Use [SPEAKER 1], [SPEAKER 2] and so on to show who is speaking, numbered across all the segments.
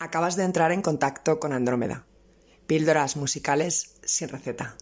[SPEAKER 1] Acabas de entrar en contacto con Andrómeda. Píldoras musicales sin receta.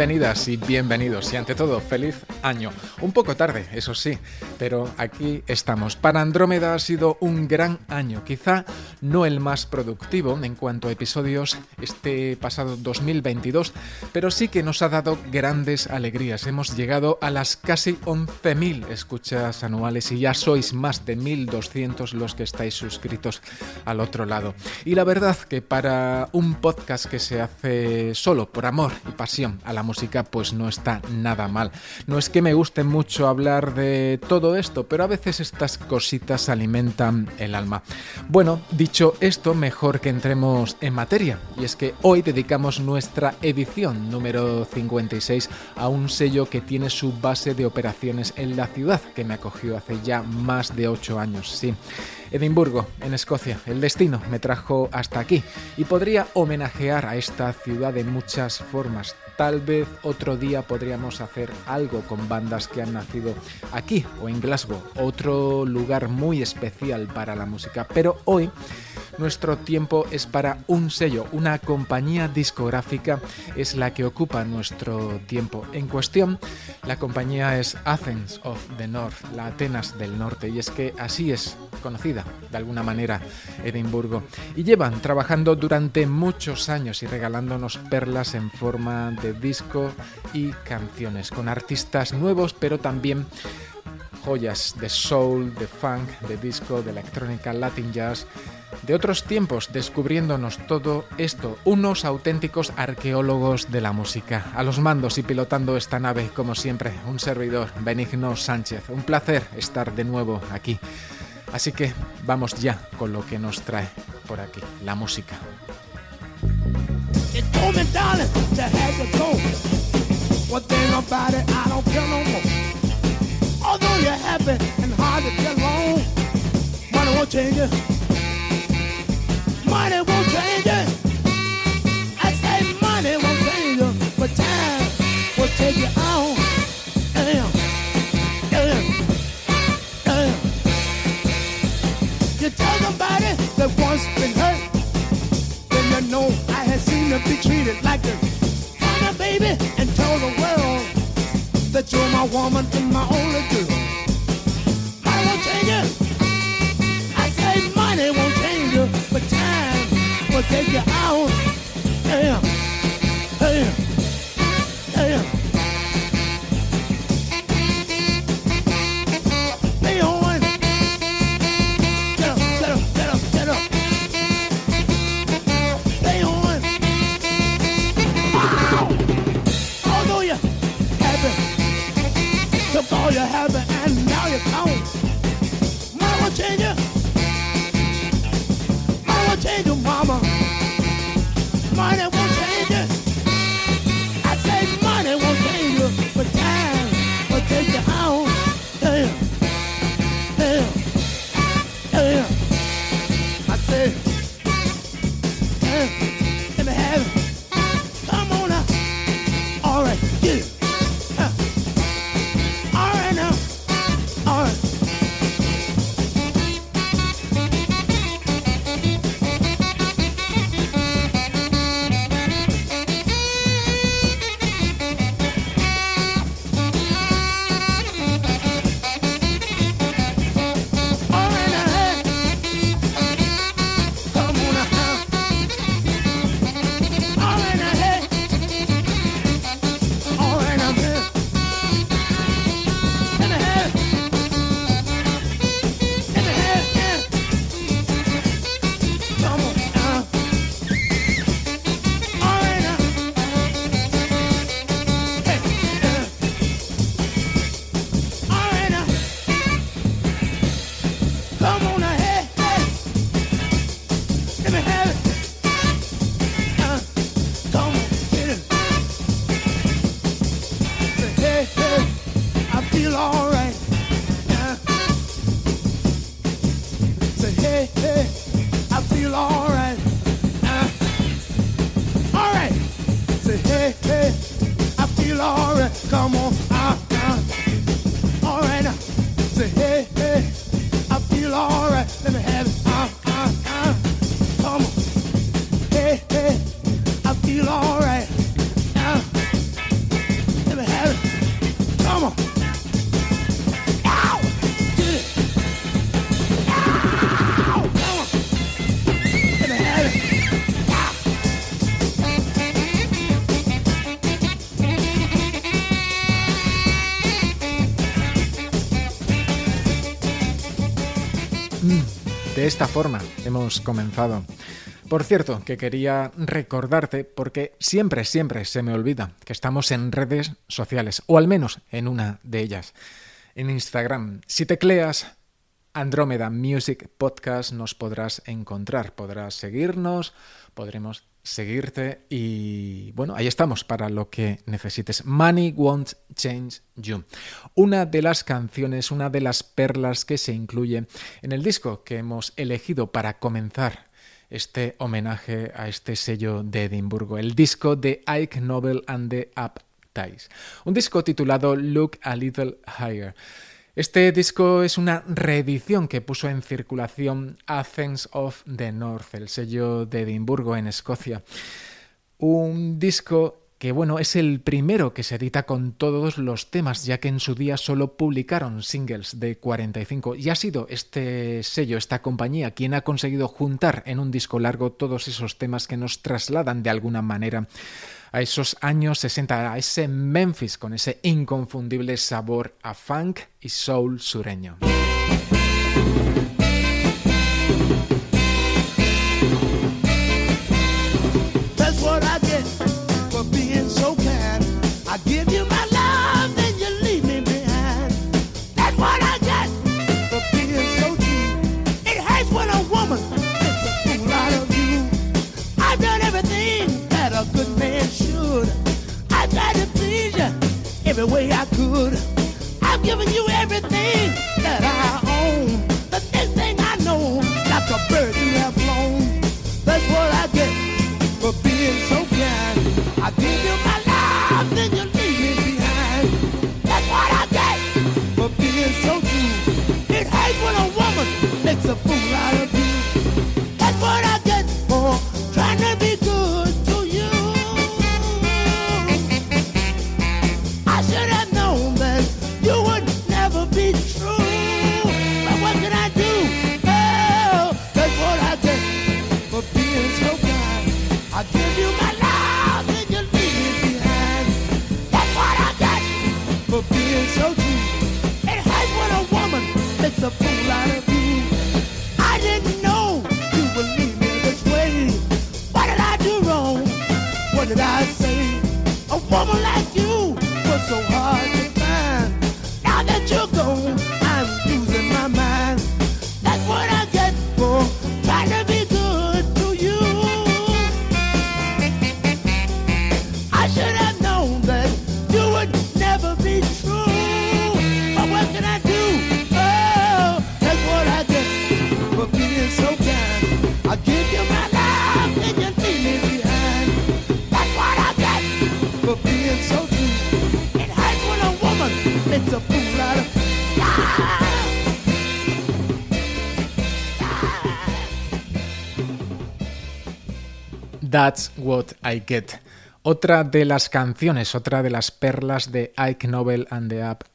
[SPEAKER 2] Bienvenidas y bienvenidos y ante todo feliz año. Un poco tarde, eso sí, pero aquí estamos. Para Andrómeda ha sido un gran año, quizá no el más productivo en cuanto a episodios este pasado 2022, pero sí que nos ha dado grandes alegrías. Hemos llegado a las casi 11.000 escuchas anuales y ya sois más de 1.200 los que estáis suscritos al otro lado. Y la verdad que para un podcast que se hace solo por amor y pasión a la música pues no está nada mal. No es que me guste mucho hablar de todo esto, pero a veces estas cositas alimentan el alma. Bueno, dicho esto, mejor que entremos en materia. Y es que hoy dedicamos nuestra edición número 56 a un sello que tiene su base de operaciones en la ciudad que me acogió hace ya más de 8 años, sí. Edimburgo, en Escocia. El destino me trajo hasta aquí y podría homenajear a esta ciudad de muchas formas. Tal vez otro día podríamos hacer algo con bandas que han nacido aquí o en Glasgow, otro lugar muy especial para la música. Pero hoy nuestro tiempo es para un sello, una compañía discográfica es la que ocupa nuestro tiempo. En cuestión, la compañía es Athens of the North, la Atenas del Norte, y es que así es conocida de alguna manera Edimburgo. Y llevan trabajando durante muchos años y regalándonos perlas en forma de disco y canciones, con artistas nuevos, pero también joyas de soul, de funk, de disco, de electrónica, latin jazz de otros tiempos, descubriéndonos todo esto, unos auténticos arqueólogos de la música. A los mandos y pilotando esta nave, como siempre, un servidor, Benigno Sánchez. Un placer estar de nuevo aquí. Así que vamos ya con lo que nos trae por aquí, la música.
[SPEAKER 3] You told me, darling, to have to What Well, then about it, I don't care no more. Although you're happy and hard to get along,
[SPEAKER 2] money won't change it. Money won't change it. I say money won't change it, but time will take you out. Damn, damn, damn. You tell somebody that once been be treated like a kind of baby, and tell the world that you're my woman and my only girl. Money won't change it. I say money won't change it, but time will take you out. Damn, esta forma hemos comenzado. Por cierto, que quería recordarte, porque siempre, siempre se me olvida que estamos en redes sociales, o al menos en una de ellas, en Instagram. Si tecleas Andrómeda Music Podcast nos podrás encontrar, podrás seguirnos, podremos seguirte y bueno, ahí estamos para lo que necesites. Money Won't Change You. Una de las canciones, una de las perlas que se incluye en el disco que hemos elegido para comenzar este homenaje a este sello de Edimburgo, el disco de Ike Nobel and the Upties. Un disco titulado Look a Little Higher. Este disco es una reedición que puso en circulación Athens of the North, el sello de Edimburgo en Escocia. Un disco que bueno, es el primero que se edita con todos los temas, ya que en su día solo publicaron singles de 45 y ha sido este sello, esta compañía, quien ha conseguido juntar en un disco largo todos esos temas que nos trasladan de alguna manera a esos años 60, a ese Memphis con ese inconfundible sabor a funk y soul sureño.
[SPEAKER 3] Every way I could. I've given you everything that I own. The next thing I know, like a bird you have flown. That's what I get for being so kind. I give you makes a That's What I Get.
[SPEAKER 2] Otra de las canciones, otra de las perlas de Ike Nobel and the Up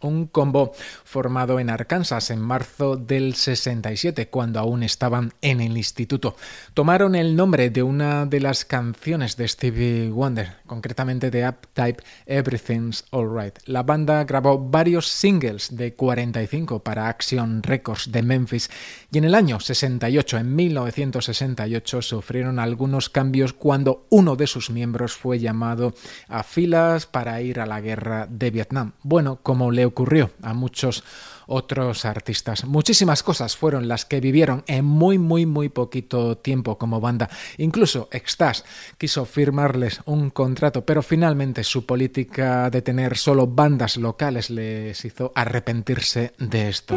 [SPEAKER 2] un combo formado en Arkansas en marzo del 67, cuando aún estaban en el instituto. Tomaron el nombre de una de las canciones de Stevie Wonder, concretamente de Uptype Everything's Alright. La banda grabó varios singles de 45 para Action Records de Memphis y en el año 68, en 1968, sufrieron algunos cambios cuando uno de sus miembros fue llamado a filas para ir a la guerra de Vietnam. Bueno, como le ocurrió a muchos otros artistas. Muchísimas cosas fueron las que vivieron en muy, muy, muy poquito tiempo como banda. Incluso Extas quiso firmarles un contrato, pero finalmente su política de tener solo bandas locales les hizo arrepentirse de esto.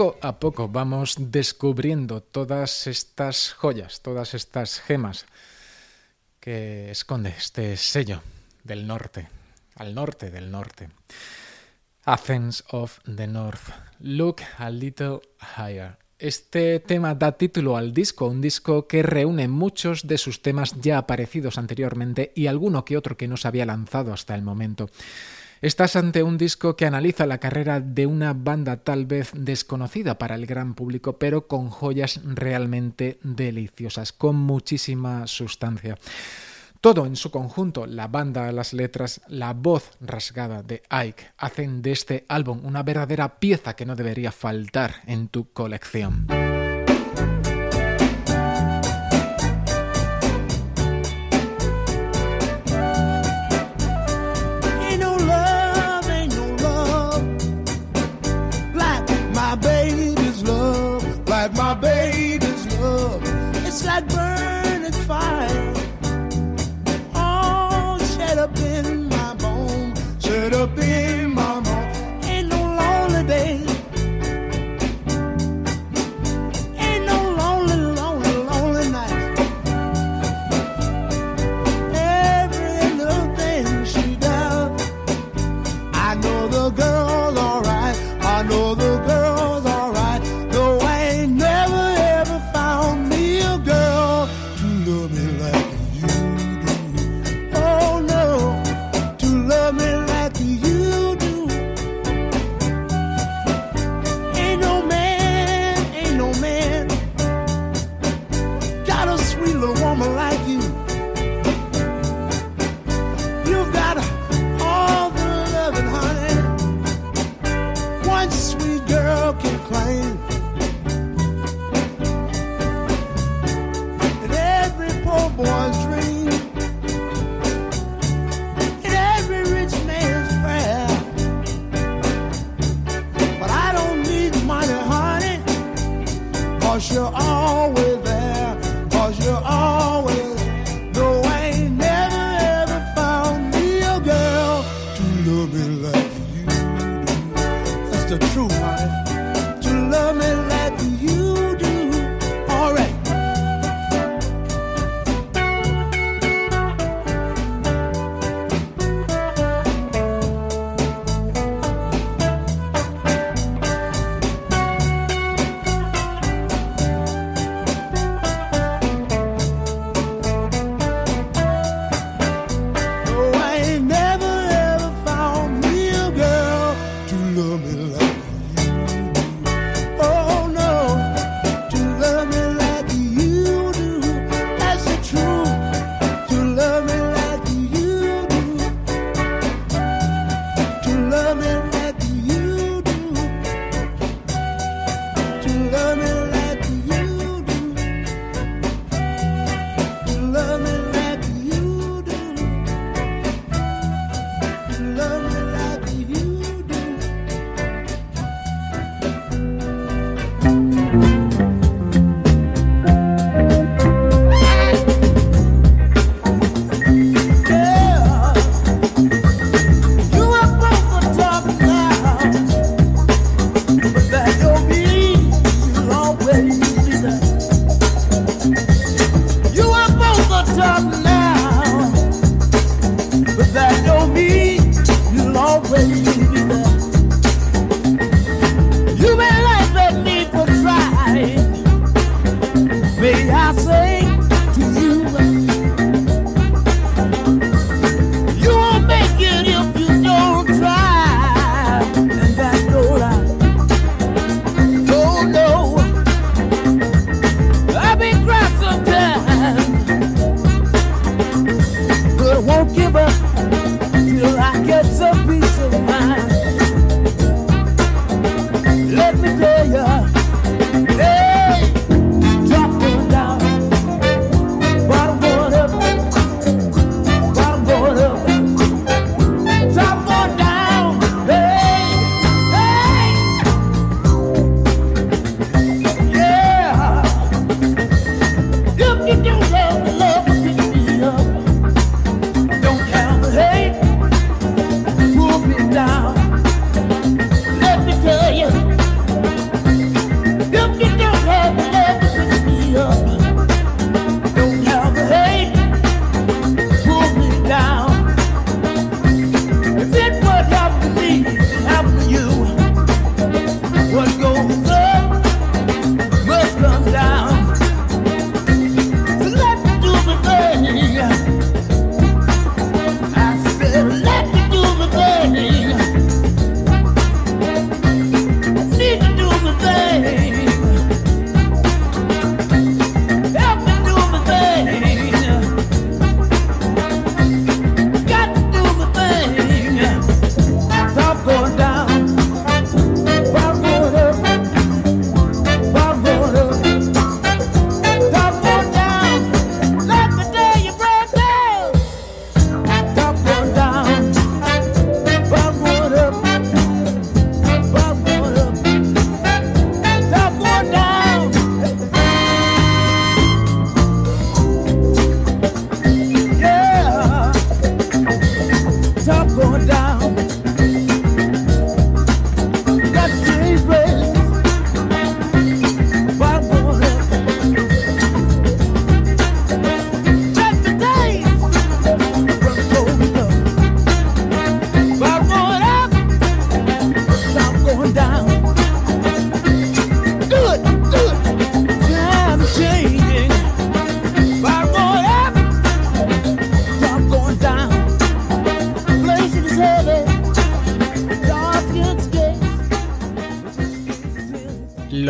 [SPEAKER 2] poco a poco vamos descubriendo todas estas joyas, todas estas gemas que esconde este sello del norte, al norte del norte. Athens of the North. Look a little higher. Este tema da título al disco, un disco que reúne muchos de sus temas ya aparecidos anteriormente y alguno que otro que no se había lanzado hasta el momento. Estás ante un disco que analiza la carrera de una banda tal vez desconocida para el gran público, pero con joyas realmente deliciosas, con muchísima sustancia. Todo en su conjunto, la banda, las letras, la voz rasgada de Ike, hacen de este álbum una verdadera pieza que no debería faltar en tu colección.
[SPEAKER 3] burn.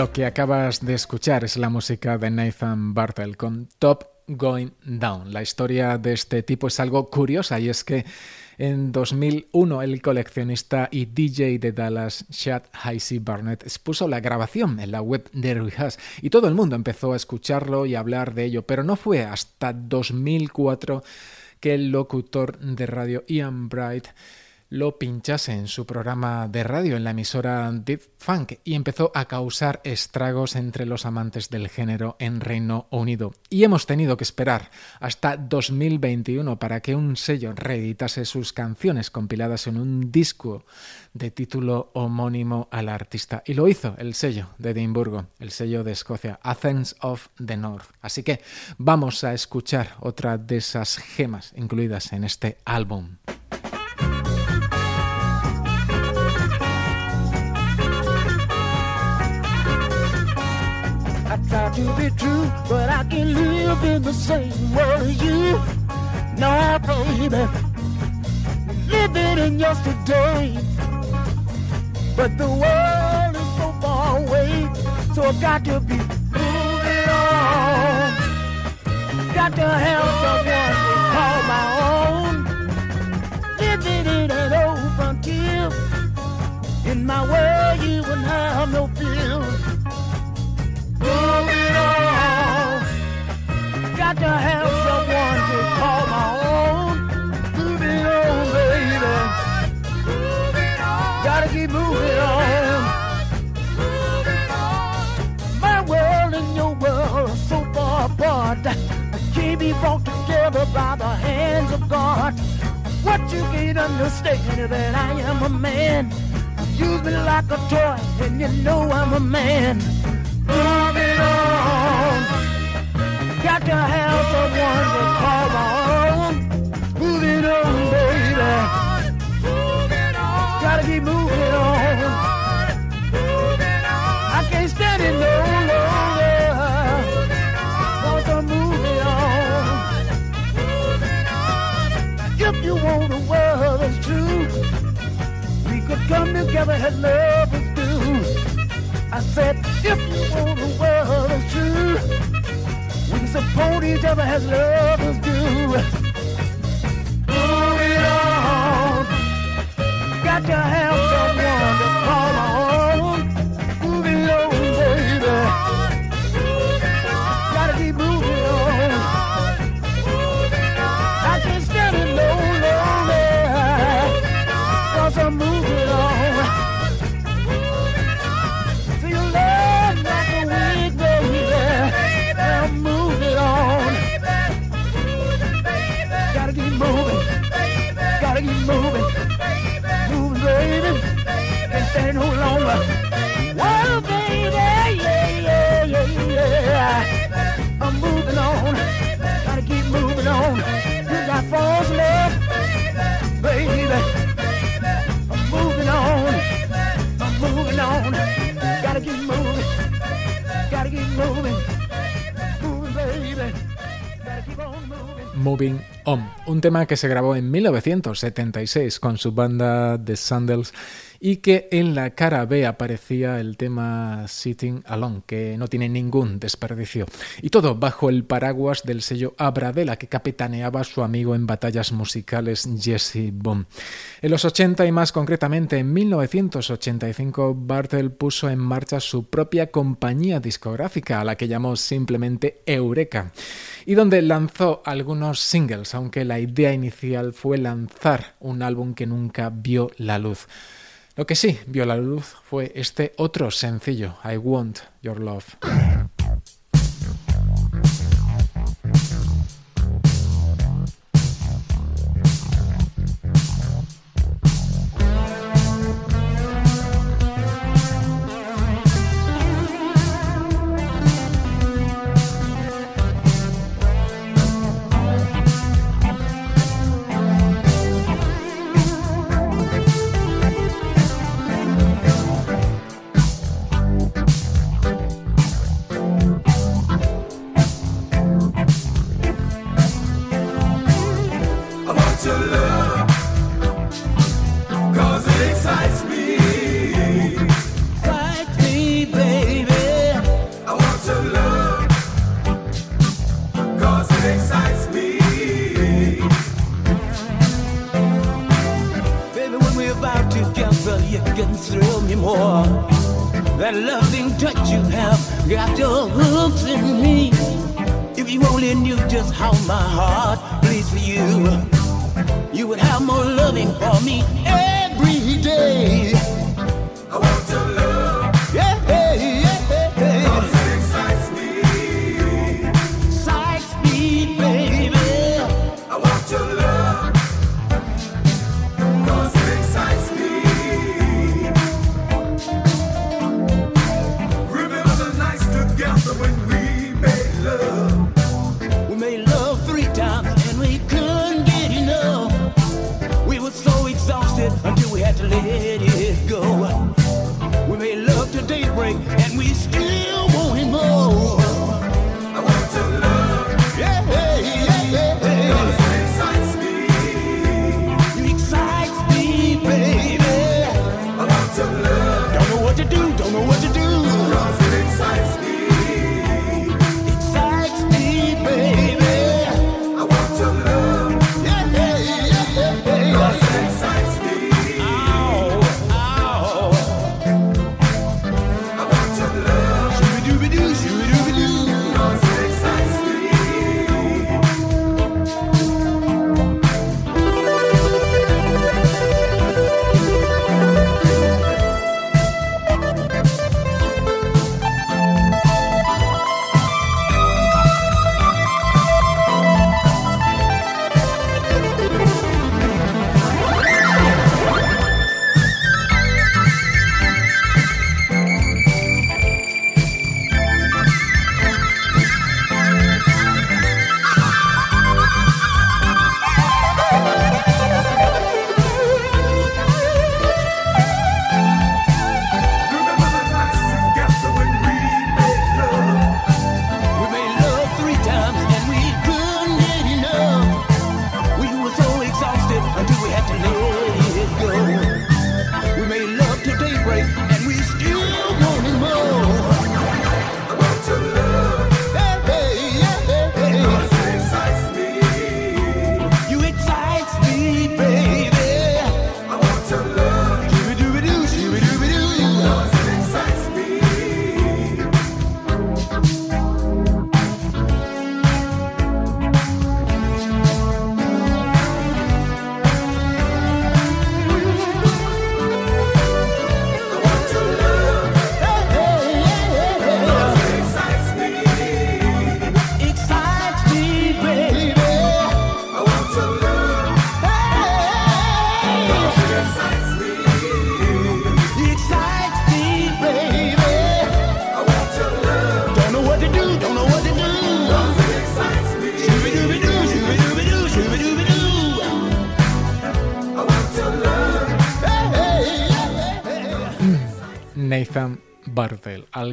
[SPEAKER 2] Que acabas de escuchar es la música de Nathan Bartel con Top Going Down. La historia de este tipo es algo curiosa y es que en 2001 el coleccionista y DJ de Dallas, Chad Heisey Barnett, expuso la grabación en la web de Rehas y todo el mundo empezó a escucharlo y a hablar de ello, pero no fue hasta 2004 que el locutor de radio Ian Bright lo pinchase en su programa de radio en la emisora Deep Funk y empezó a causar estragos entre los amantes del género en Reino Unido. Y hemos tenido que esperar hasta 2021 para que un sello reeditase sus canciones compiladas en un disco de título homónimo al artista. Y lo hizo el sello de Edimburgo, el sello de Escocia, Athens of the North. Así que vamos a escuchar otra de esas gemas incluidas en este álbum.
[SPEAKER 3] Try to be true, but I can live in the same world as you. No, baby, living in yesterday. But the world is so far away, so I got to be moving on. Got to have someone to call my own. Living in an old frontier. In my world, you wouldn't have no fear. Brought together by the hands of God. What you can't understand is that I am a man. Use me like a toy, and you know I'm a man moving on. Got to have someone to call. Moving on, baby. Gotta keep moving on. I can't stand it no longer. Want to move it on. If you want world true, we could come together lovers do. I said, if you want the world is true, we can support each other as lovers do. Moving on, got to have someone to call my Moving On,
[SPEAKER 2] un tema que se grabó en 1976 con su banda The Sandals y que en la cara B aparecía el tema Sitting Alone, que no tiene ningún desperdicio. Y todo bajo el paraguas del sello Abradela que capitaneaba su amigo en batallas musicales Jesse Boom. En los 80 y más concretamente en 1985, Bartel puso en marcha su propia compañía discográfica, a la que llamó simplemente Eureka, y donde lanzó algunos singles, aunque la idea inicial fue lanzar un álbum que nunca vio la luz. Lo que sí vio la luz fue este otro sencillo, I Want Your Love.
[SPEAKER 3] Would have more loving for me every day.
[SPEAKER 4] I want your love,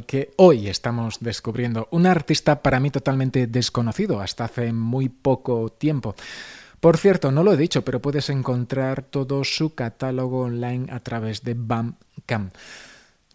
[SPEAKER 3] que hoy estamos descubriendo, un artista para mí totalmente desconocido hasta hace muy poco tiempo. Por cierto, no lo he dicho, pero puedes encontrar todo su catálogo online a través de Bandcamp.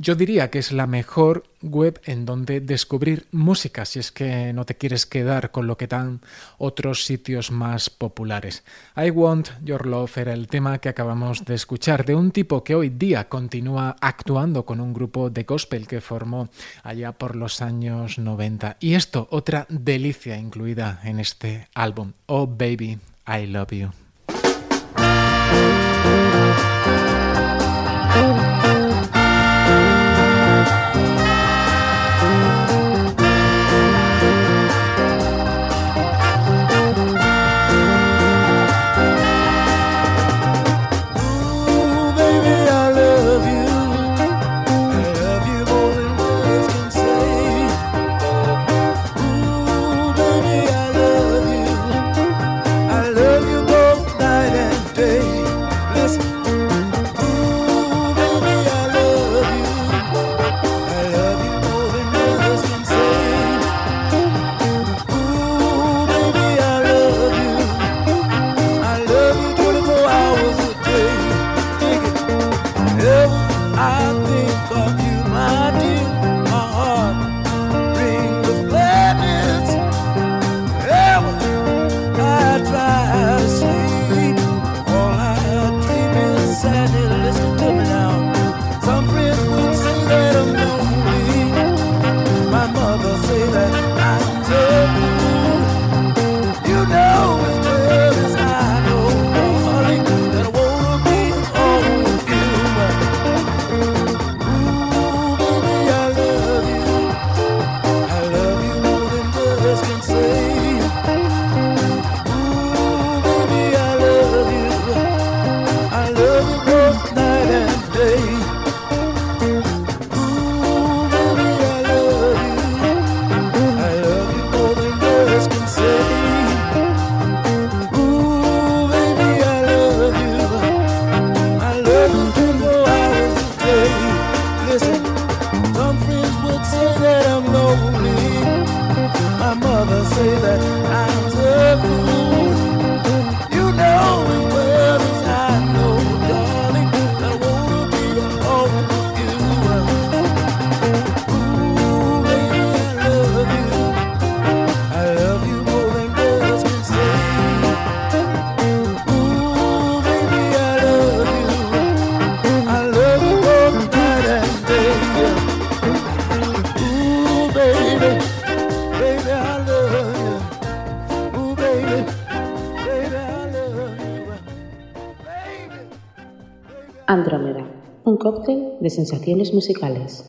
[SPEAKER 3] Yo diría que es la mejor web en donde descubrir música si es que no te quieres quedar con lo que dan otros sitios más populares. I Want Your Love era el tema que acabamos de escuchar de un tipo que hoy día continúa actuando con un grupo de gospel que formó allá por los años 90. Y esto, otra delicia incluida en este álbum, Oh Baby, I Love You.
[SPEAKER 5] sensaciones musicales.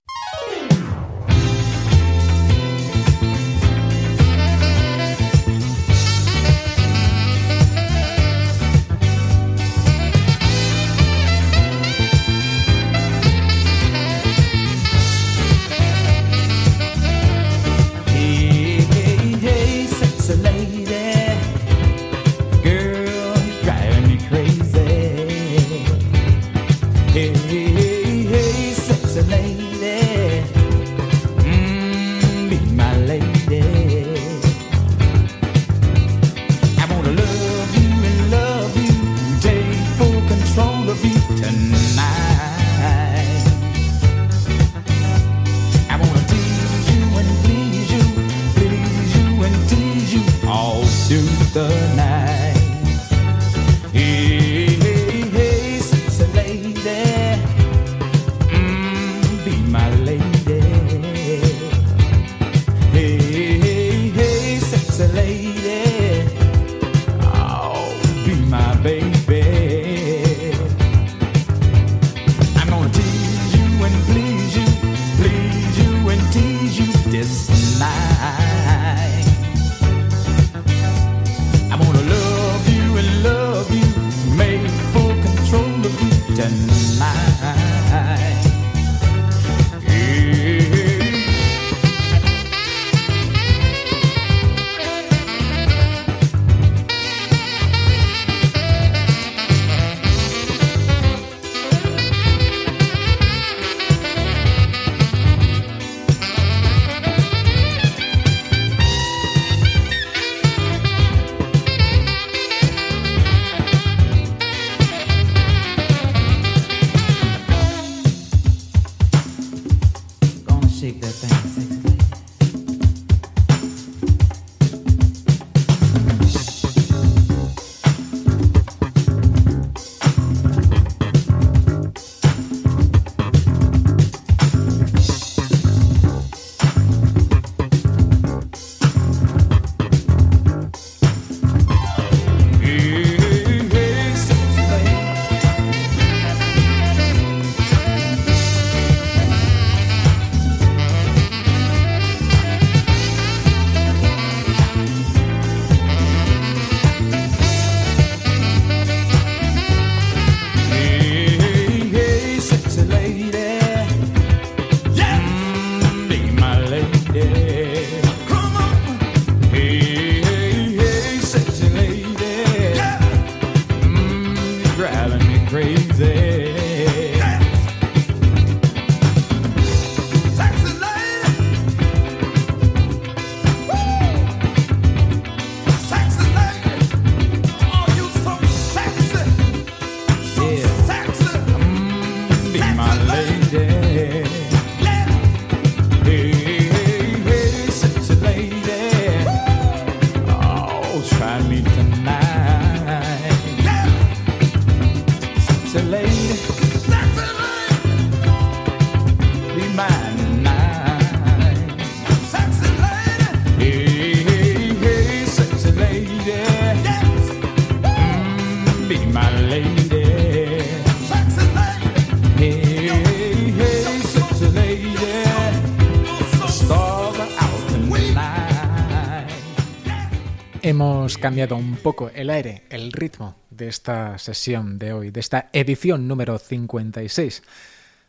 [SPEAKER 2] Hemos cambiado un poco el aire, el ritmo de esta sesión de hoy, de esta edición número 56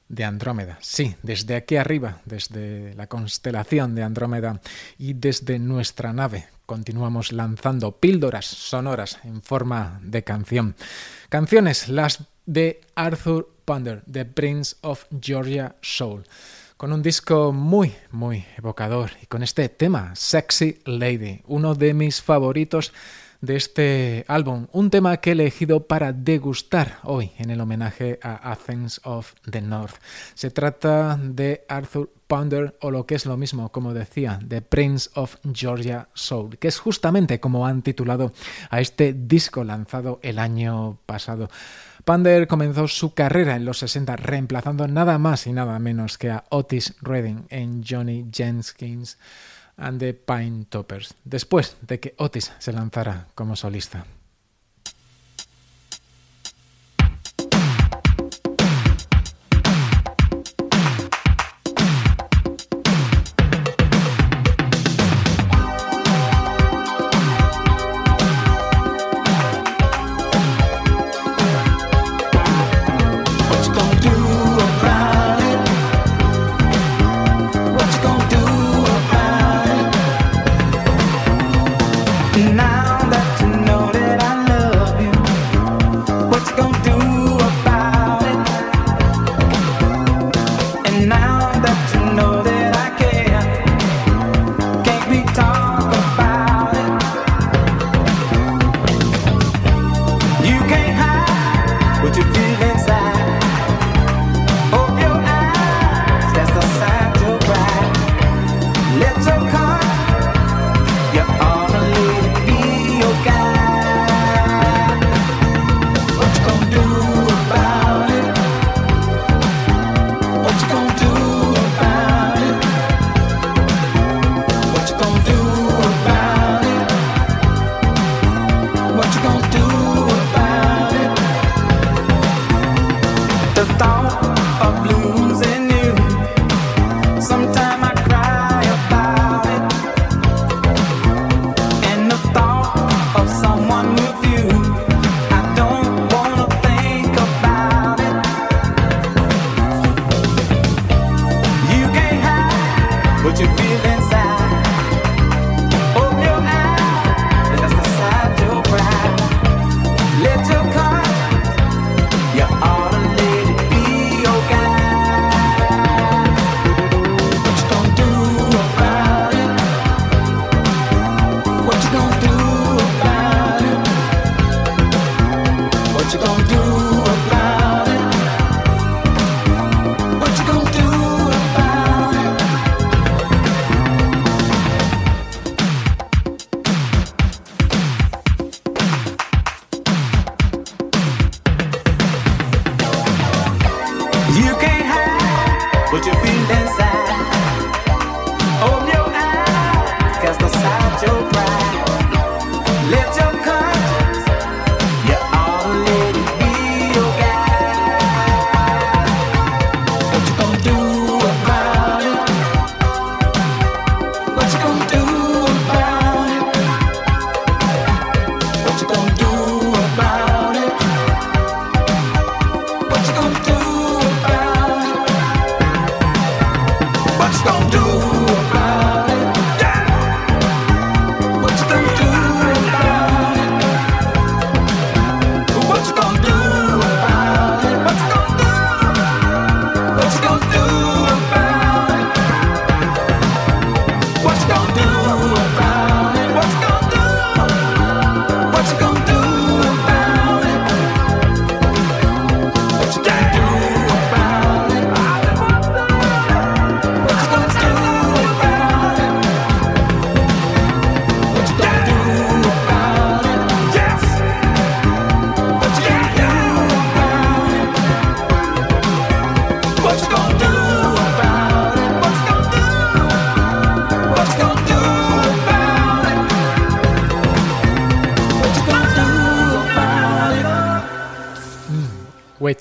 [SPEAKER 2] de Andrómeda. Sí, desde aquí arriba, desde la constelación de Andrómeda y desde nuestra nave, continuamos lanzando píldoras sonoras en forma de canción. Canciones, las de Arthur Ponder, The Prince of Georgia Soul con un disco muy, muy evocador y con este tema, Sexy Lady, uno de mis favoritos de este álbum, un tema que he elegido para degustar hoy en el homenaje a Athens of the North. Se trata de Arthur Ponder o lo que es lo mismo, como decía, The Prince of Georgia Soul, que es justamente como han titulado a este disco lanzado el año pasado. Pander comenzó su carrera en los 60 reemplazando nada más y nada menos que a Otis Redding en Johnny Jenkins and the Pine Toppers, después de que Otis se lanzara como solista.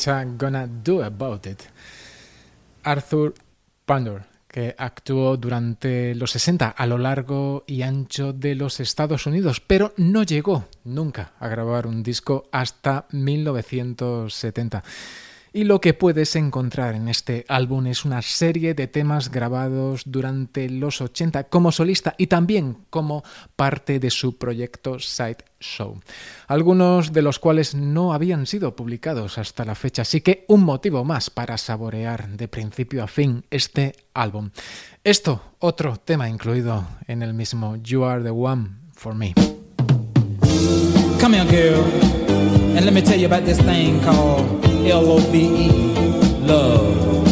[SPEAKER 6] Gonna Do About It.
[SPEAKER 2] Arthur Pandor, que actuó durante los 60 a lo largo y ancho de los Estados Unidos, pero no llegó nunca a grabar un disco hasta 1970 y lo que puedes encontrar en este álbum es una serie de temas grabados durante los 80 como solista y también como parte de su proyecto Side Show, algunos de los cuales no habían sido publicados hasta la fecha, así que un motivo más para saborear de principio a fin este álbum. Esto, otro tema incluido en el mismo You Are the One for Me.
[SPEAKER 5] And let me tell you about this thing called L-O-V-E, love.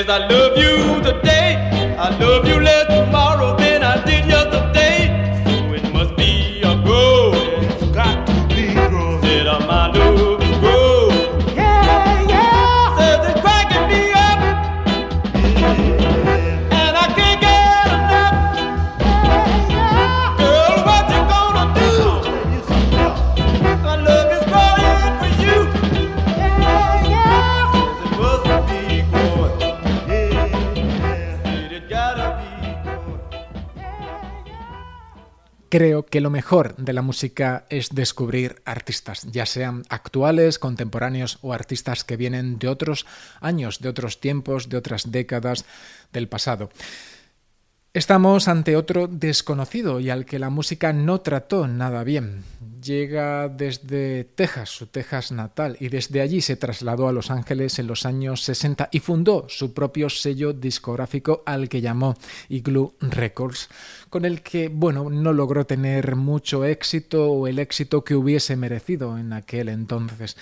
[SPEAKER 7] Says I love you today, I love you less tomorrow
[SPEAKER 2] Creo que lo mejor de la música es descubrir artistas, ya sean actuales, contemporáneos o artistas que vienen de otros años, de otros tiempos, de otras décadas del pasado. Estamos ante otro desconocido y al que la música no trató nada bien. Llega desde Texas, su Texas natal, y desde allí se trasladó a Los Ángeles en los años 60 y fundó su propio sello discográfico al que llamó Igloo Records, con el que, bueno, no logró tener mucho éxito o el éxito que hubiese merecido en aquel entonces.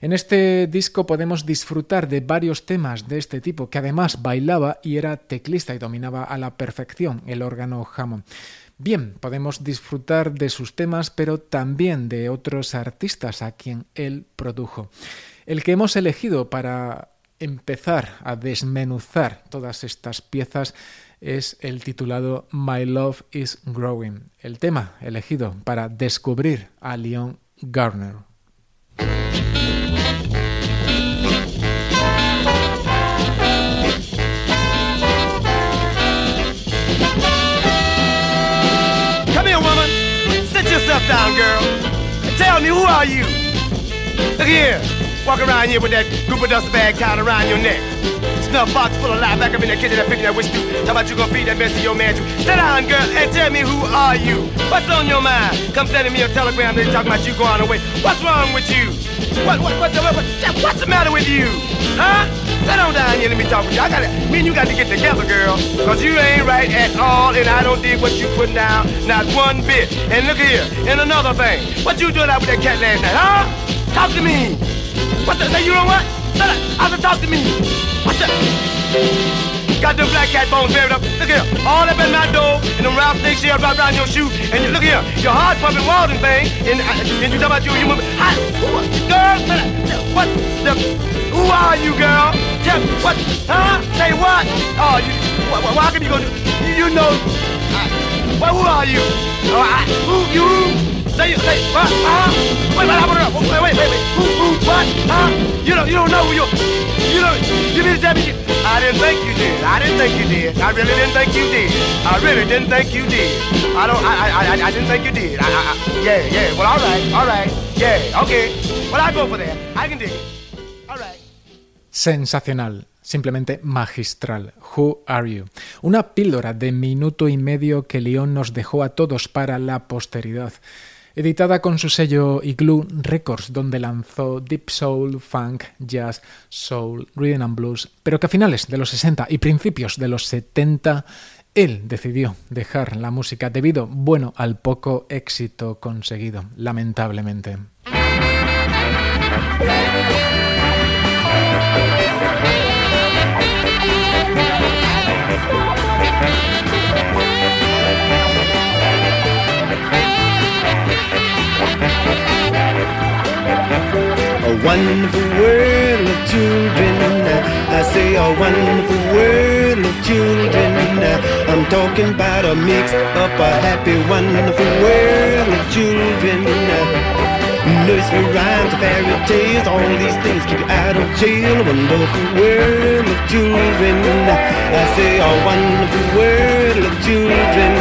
[SPEAKER 2] En este disco podemos disfrutar de varios temas de este tipo, que además bailaba y era teclista y dominaba a la perfección el órgano Hammond. Bien, podemos disfrutar de sus temas, pero también de otros artistas a quien él produjo. El que hemos elegido para empezar a desmenuzar todas estas piezas es el titulado My Love is Growing, el tema elegido para descubrir a Leon Garner.
[SPEAKER 7] Come here, woman. Sit yourself down, girl. And tell me, who are you? Look here. Walk around here with that group of dust bag tied around your neck. Snuff box full of lie back up in that kitchen that fixing that wish stew. Talk about you gonna feed that mess to your man too. Sit down, girl, and tell me who are you? What's on your mind? Come sending me a telegram. They talking about you going away. What's wrong with you? What what what, what, what what's the matter with you? Huh? Sit on down here and let me talk with you. I gotta me and you got to get together, girl. Cause you ain't right at all, and I don't dig what you putting down, not one bit. And look here, and another thing. What you doing out with that cat last night, huh? Talk to me. What's that? Say you know what? Shut up. I said talk to me. Got them black cat bones buried up. Look here, all up in my door, and them round snakes here right around your shoe. And you, look here, your heart pumping Walden thing, and, uh, and you talk about you, you move. Hi, who, girl, what the, who are you, girl? Tell me, what, huh? Say what? Oh, you, why, why come you gonna, you, you know, I, well, who are you? Oh, I, who, you? Say, say, what, huh? Wait, wait, wait, wait, wait, wait, wait, who, who, what, huh? You don't, you don't know who you, you don't, you mean to tell me, you, I didn't think you did, I didn't think you did, I really didn't think you did, I really didn't think you did, I don't, I, I, I, I didn't think you did, I, I, I, yeah, yeah, well, all right, all right, yeah, okay, well, I go for that, I can dig it, all right.
[SPEAKER 2] Sensacional, simplemente magistral. Who Are You? Una píldora de minuto y medio que León nos dejó a todos para la posteridad. Editada con su sello Igloo Records, donde lanzó Deep Soul, Funk, Jazz, Soul, Rhythm and Blues, pero que a finales de los 60 y principios de los 70 él decidió dejar la música debido, bueno, al poco éxito conseguido, lamentablemente.
[SPEAKER 4] A wonderful world of children. I say a wonderful world of children. I'm talking about a mix up, a happy, wonderful world of children. Nursery rhymes, fairy tales, all these things keep you out of jail. Wonderful world of children. I say a wonderful world of children.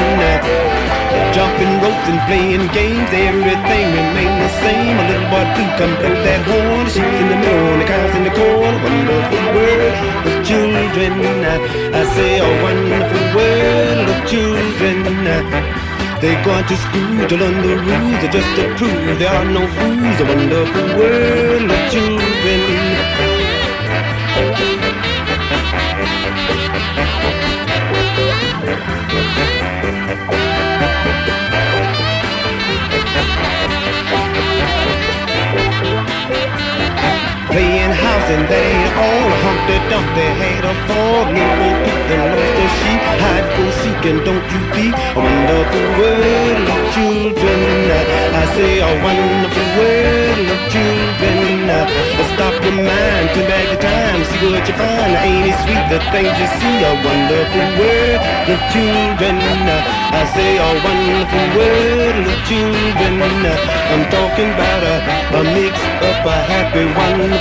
[SPEAKER 4] Jumping ropes and playing games, everything remain the same. A little boy blue come through that horn, the in the middle, the cows in the corn. Wonderful world of children. I say a wonderful world of children. They gone to school to learn the rules, just to prove there are no fools. A wonderful world of children. Playing house and ain't all. Humpty Dumpty had a fall. Little Pete lost her sheep. Hide go seeking, don't you be a wonderful world of children. I say a wonderful world of children. Stop your mind, turn back the time, see what you find. Ain't it sweet the things you see? A wonderful world of children. I say a wonderful world of children. I'm talking about a, a mix up a happy, wonderful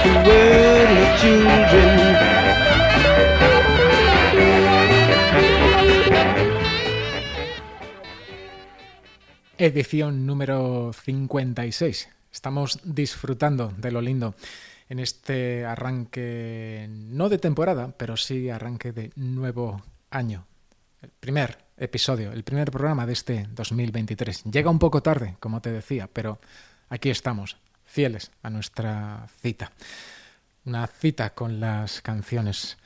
[SPEAKER 2] Edición número 56. Estamos disfrutando de lo lindo en este arranque, no de temporada, pero sí arranque de nuevo año. El primer episodio, el primer programa de este 2023. Llega un poco tarde, como te decía, pero aquí estamos, fieles a nuestra cita. Una cita con las canciones.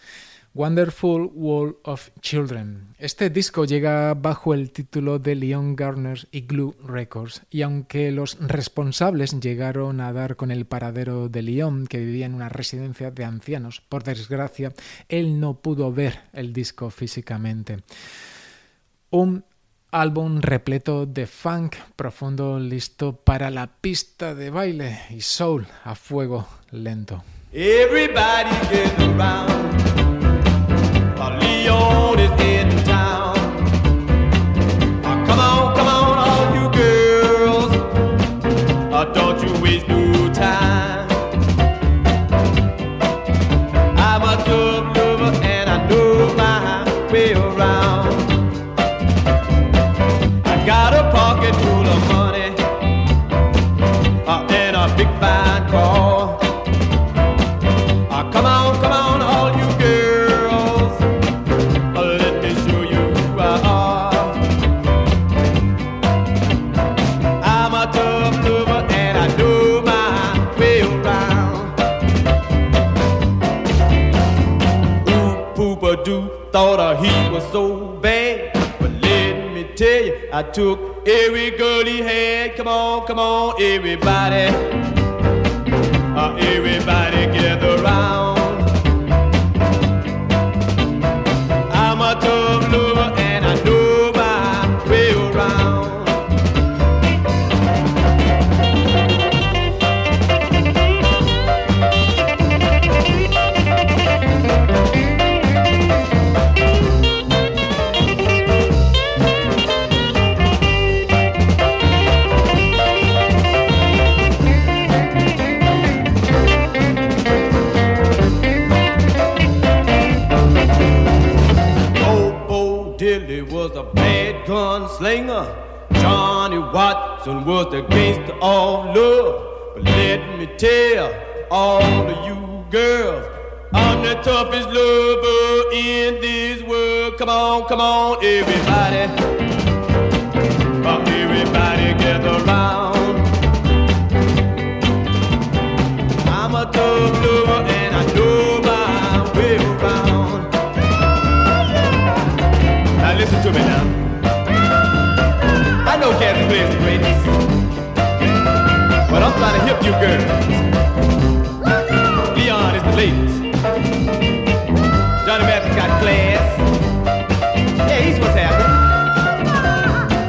[SPEAKER 2] Wonderful World of Children. Este disco llega bajo el título de Leon Garner y Glue Records, y aunque los responsables llegaron a dar con el paradero de Leon, que vivía en una residencia de ancianos, por desgracia, él no pudo ver el disco físicamente. Un álbum repleto de funk profundo listo para la pista de baile y soul a fuego lento.
[SPEAKER 8] Everybody around. I took every girl he had. Come on, come on, everybody. Uh, everybody gather Watson was gangster of love. But let me tell all of you girls, I'm the toughest lover in this world. Come on, come on, everybody. Everybody gather round. I'm a tough lover and I know my way around. Now listen to me now. I know Kathy Leon is the. Johnny got class. What's.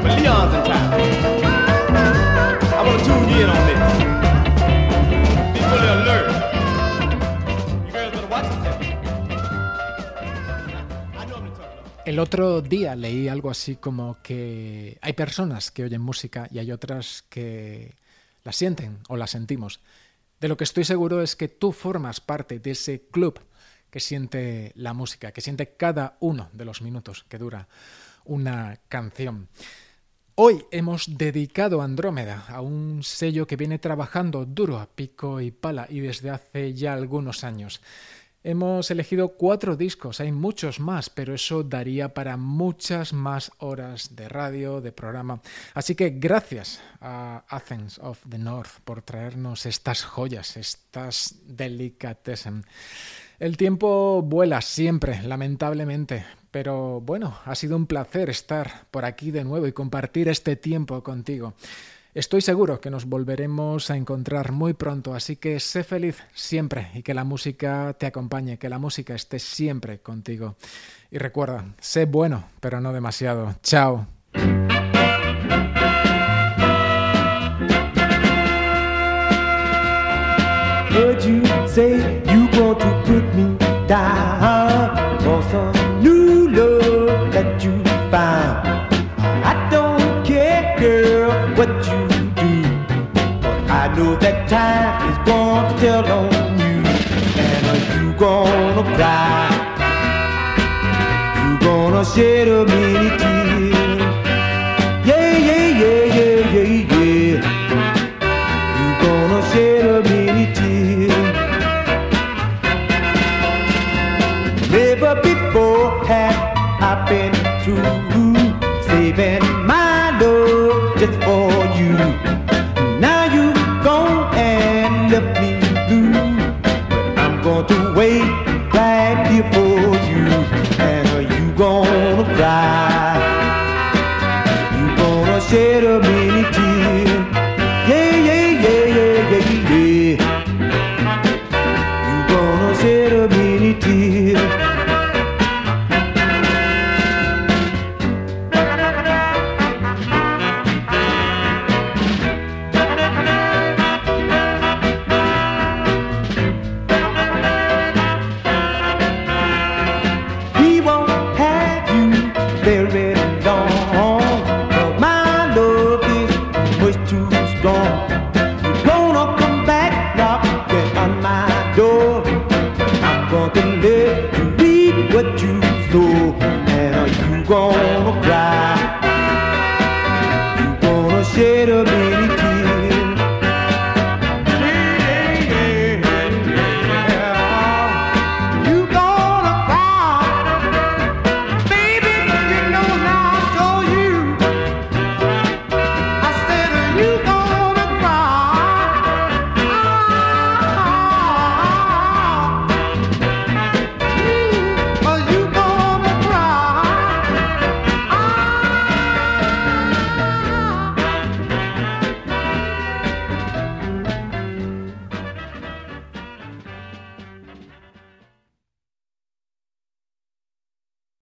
[SPEAKER 8] But Leon's in. I to tune in on this.
[SPEAKER 2] El otro día leí algo así como que hay personas que oyen música y hay otras que la sienten o la sentimos. De lo que estoy seguro es que tú formas parte de ese club que siente la música, que siente cada uno de los minutos que dura una canción. Hoy hemos dedicado Andrómeda a un sello que viene trabajando duro a pico y pala y desde hace ya algunos años. Hemos elegido cuatro discos, hay muchos más, pero eso daría para muchas más horas de radio, de programa. Así que gracias a Athens of the North por traernos estas joyas, estas delicatessen. El tiempo vuela siempre, lamentablemente, pero bueno, ha sido un placer estar por aquí de nuevo y compartir este tiempo contigo. Estoy seguro que nos volveremos a encontrar muy pronto, así que sé feliz siempre y que la música te acompañe, que la música esté siempre contigo. Y recuerda, sé bueno, pero no demasiado. Chao.
[SPEAKER 4] Tell on you. And are you gonna cry? You gonna shed a many tears. Yeah, yeah, yeah, yeah, yeah, yeah. You gonna shed a many tears. Never before have I been through